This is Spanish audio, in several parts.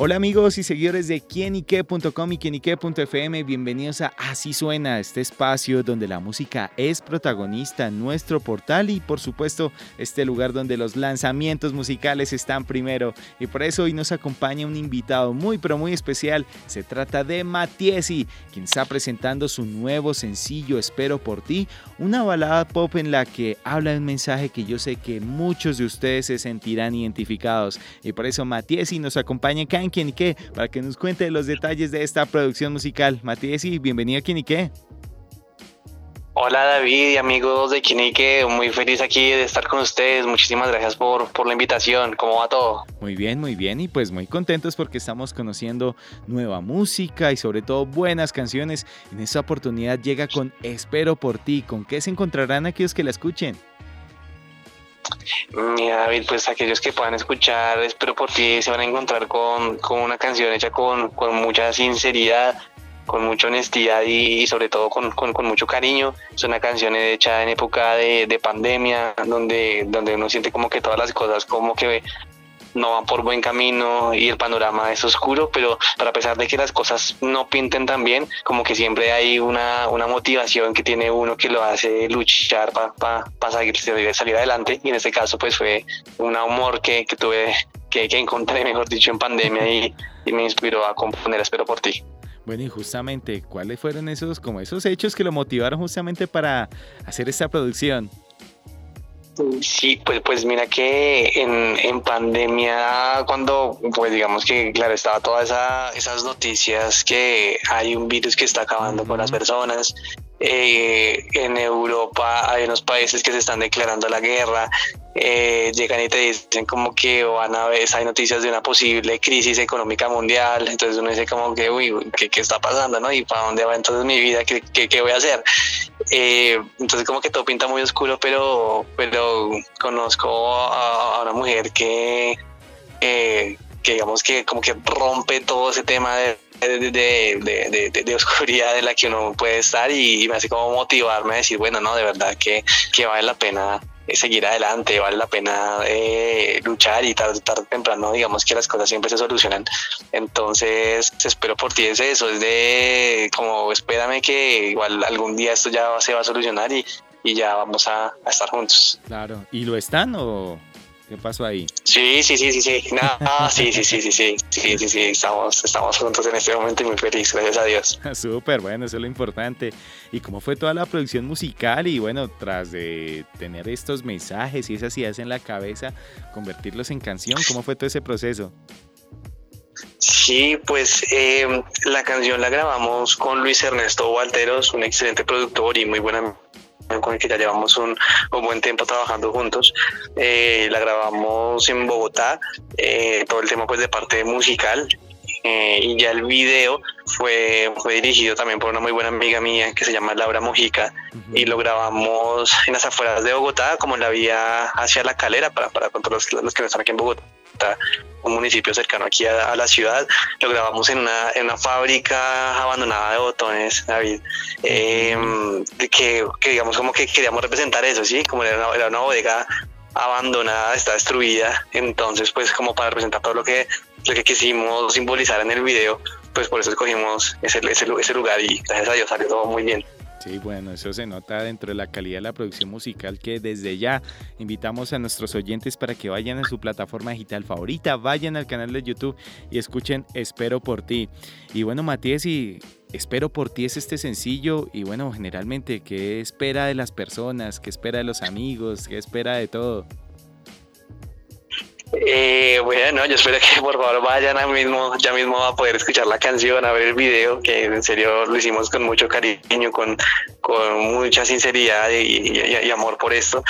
Hola amigos y seguidores de quienique.com y quienique.fm, bienvenidos a Así Suena, este espacio donde la música es protagonista nuestro portal y por supuesto este lugar donde los lanzamientos musicales están primero. Y por eso hoy nos acompaña un invitado muy pero muy especial, se trata de Matiesi, quien está presentando su nuevo sencillo Espero por ti, una balada pop en la que habla un mensaje que yo sé que muchos de ustedes se sentirán identificados. Y por eso Matiesi nos acompaña Quién y Qué para que nos cuente los detalles de esta producción musical. Matías y bienvenido a Quién y Qué. Hola David y amigos de Qué, muy feliz aquí de estar con ustedes. Muchísimas gracias por, por la invitación. ¿Cómo va todo? Muy bien, muy bien y pues muy contentos porque estamos conociendo nueva música y sobre todo buenas canciones. En esta oportunidad llega con Espero por ti. ¿Con qué se encontrarán aquellos que la escuchen? David, pues aquellos que puedan escuchar, espero por ti, se van a encontrar con, una canción hecha con, mucha sinceridad, con mucha honestidad y, sobre todo con, mucho cariño. Es una canción hecha en época de, de pandemia, donde, donde uno siente como que todas las cosas como que no van por buen camino y el panorama es oscuro, pero, a pesar de que las cosas no pinten tan bien, como que siempre hay una, una motivación que tiene uno que lo hace luchar para pa, salir, salir adelante y en este caso pues fue un amor que, que tuve, que, que, encontré, mejor dicho, en pandemia y, y me inspiró a componer Espero por ti. Bueno, y justamente, ¿cuáles fueron esos, como esos hechos que lo motivaron justamente para hacer esta producción? Sí, pues, pues mira que en, en pandemia, cuando, pues digamos que, claro, estaba todas esa, esas noticias que hay un virus que está acabando con las personas, eh, en Europa hay unos países que se están declarando la guerra, eh, llegan y te dicen como que van a ver, hay noticias de una posible crisis económica mundial, entonces uno dice como que, uy, ¿qué, qué está pasando? ¿no? ¿Y para dónde va entonces mi vida? ¿Qué, qué, qué voy a hacer? Eh, entonces como que todo pinta muy oscuro, pero, pero conozco a, una mujer que, que digamos que como que rompe todo ese tema de de, de, de, oscuridad en la que uno puede estar y, me hace como motivarme a decir, bueno, no, de verdad que, que vale la pena seguir adelante, vale la pena eh, luchar y tarde, tarde temprano, digamos que las cosas siempre se solucionan. Entonces, espero por ti es eso, es de como espérame que igual algún día esto ya se va a solucionar y, y ya vamos a, a estar juntos. Claro, ¿y lo están o...? ¿Qué pasó ahí? Sí, sí, sí, sí, sí. No, sí, sí, sí, sí, sí, sí, sí, sí, estamos, estamos juntos en este momento y muy feliz, gracias a Dios. Súper, bueno, eso es lo importante. ¿Y cómo fue toda la producción musical? Y bueno, tras de tener estos mensajes y esas ideas en la cabeza, convertirlos en canción, ¿cómo fue todo ese proceso? Sí, pues eh, la canción la grabamos con Luis Ernesto Walteros, un excelente productor y muy buena con el que ya llevamos un, buen tiempo trabajando juntos. Eh, la grabamos en Bogotá, eh, todo el tema pues de parte musical. Eh, y ya el video fue, fue dirigido también por una muy buena amiga mía que se llama Laura Mojica y lo grabamos en las afueras de Bogotá, como en la vía hacia la calera, para, para todos los, los que no están aquí en Bogotá un municipio cercano aquí a, la ciudad. Lo grabamos en una, en una fábrica abandonada de botones, David, em, que, que, digamos como que queríamos representar eso, ¿sí? Como era una, era una bodega abandonada, está destruida, entonces pues como para representar todo lo que, lo que quisimos simbolizar en el video, pues por eso escogimos ese, ese, ese lugar y gracias a Dios salió todo muy bien. Sí, bueno, eso se nota dentro de la calidad de la producción musical que desde ya invitamos a nuestros oyentes para que vayan a su plataforma digital favorita, vayan al canal de YouTube y escuchen Espero por ti. Y bueno, Matías, y Espero por ti es este sencillo y bueno, generalmente, ¿qué espera de las personas? ¿Qué espera de los amigos? ¿Qué espera de todo? Eh, bueno, yo espero que por favor vayan a mismo, ya mismo a poder escuchar la canción, a ver el video, que en serio lo hicimos con mucho cariño, con, con mucha sinceridad y, amor por esto.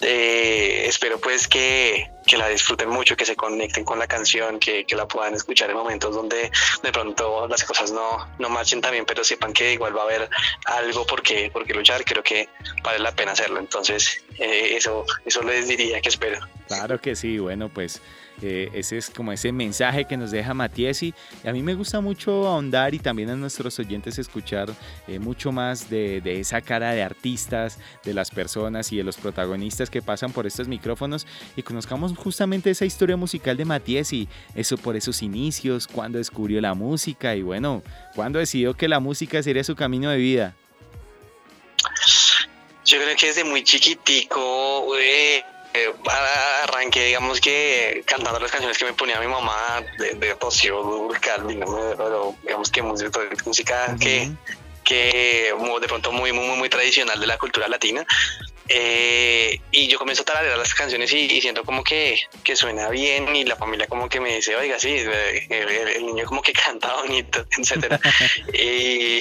Eh, espero pues que, que, la disfruten mucho, que se conecten con la canción, que, que, la puedan escuchar en momentos donde de pronto las cosas no, no marchen también, pero sepan que igual va a haber algo por qué, luchar, creo que vale la pena hacerlo. Entonces, eh, eso, eso les diría que espero. Claro que sí, bueno, pues ese es como ese mensaje que nos deja Matiesi. Y a mí me gusta mucho ahondar y también a nuestros oyentes escuchar eh, mucho más de, esa cara de artistas, de las personas y de los protagonistas que pasan por estos micrófonos y conozcamos justamente esa historia musical de Matiesi, eso por esos inicios, cuando descubrió la música y bueno, cuando decidió que la música sería su camino de vida. Yo creo que desde muy chiquitico, eh, eh, arranqué, digamos que cantando las canciones que me ponía mi mamá de, de Rocío Calvin, pero digamos que música, música que, que de pronto muy, muy, muy tradicional de la cultura latina. Eh, y yo comienzo a tararear las canciones y, siento como que, que, suena bien y la familia como que me dice, oiga, sí, el, niño como que canta bonito, etcétera. y,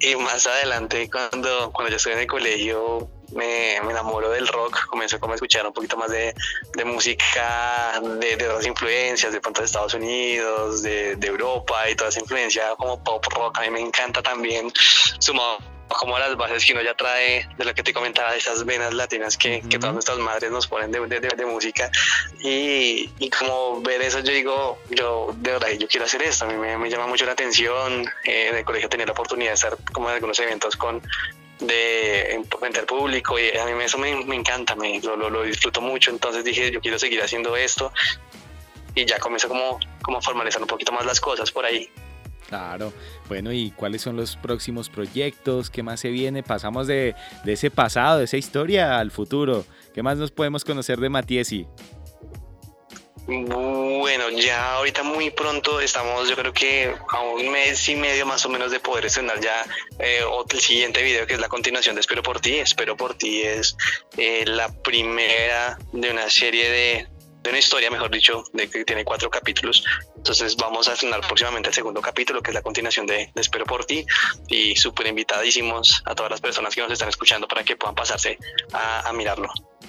y más adelante cuando, cuando yo estoy en el colegio me, me enamoro del rock, comencé como a escuchar un poquito más de, de música de, de, otras influencias, de pronto de Estados Unidos, de, de, Europa y toda esa influencia como pop rock, a mí me encanta también, sumado como las bases que uno ya trae de lo que te comentaba, de esas venas latinas que, que todas nuestras madres nos ponen de, de música. Y, y, como ver eso yo digo, yo de verdad yo quiero hacer esto, a mí me, me llama mucho la atención, eh, en el colegio tenía la oportunidad de estar como en algunos eventos con de frente público y a mí eso me, me encanta, me, lo, lo, disfruto mucho, entonces dije yo quiero seguir haciendo esto. Y ya comienzo como, como a formalizar un poquito más las cosas por ahí. Claro, bueno, ¿y cuáles son los próximos proyectos? ¿Qué más se viene? Pasamos de, de ese pasado, de esa historia al futuro. ¿Qué más nos podemos conocer de Matiesi? Bueno, ya ahorita muy pronto estamos, yo creo que a un mes y medio más o menos de poder estrenar ya eh, el siguiente video que es la continuación de Espero por ti. Espero por ti es eh, la primera de una serie de, de una historia, mejor dicho, de que tiene cuatro capítulos. Entonces vamos a estrenar próximamente el segundo capítulo, que es la continuación de, Espero por ti. Y súper invitadísimos a todas las personas que nos están escuchando para que puedan pasarse a mirarlo.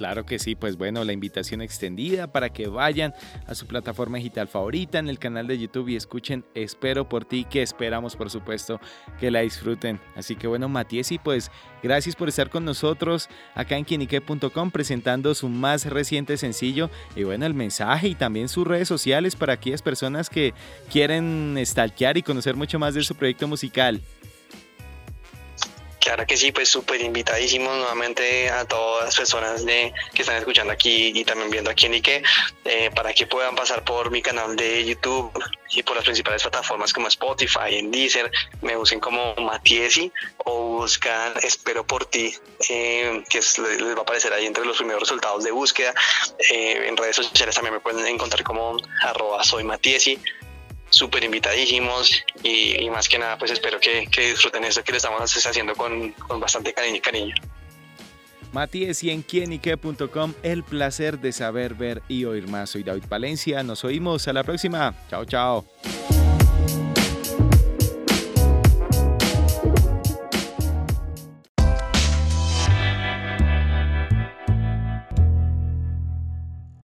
Claro que sí, pues bueno, la invitación extendida para que vayan a su plataforma digital favorita en el canal de YouTube y escuchen Espero por ti, que esperamos por supuesto que la disfruten. Así que bueno, Matiesi, pues gracias por estar con nosotros acá en quienique.com presentando su más reciente sencillo y bueno, el mensaje y también sus redes sociales para aquellas personas que quieren stalkear y conocer mucho más de su proyecto musical. Claro que sí, pues súper invitadísimos nuevamente a todas las personas que están escuchando aquí y también viendo aquí en Ike, eh, para que puedan pasar por mi canal de YouTube y por las principales plataformas como Spotify, en Deezer, me usen como Matiesi o buscan Espero por ti, eh, que les va a aparecer ahí entre los primeros resultados de búsqueda. Eh, en redes sociales también me pueden encontrar como arroba soy Matiesi súper invitadísimos y, más que nada pues espero que, disfruten esto que le estamos haciendo con, con bastante cariño y cariño. Matías y en quienique.com, el placer de saber, ver y oír más. Soy David Valencia, nos oímos a la próxima. Chao, chao.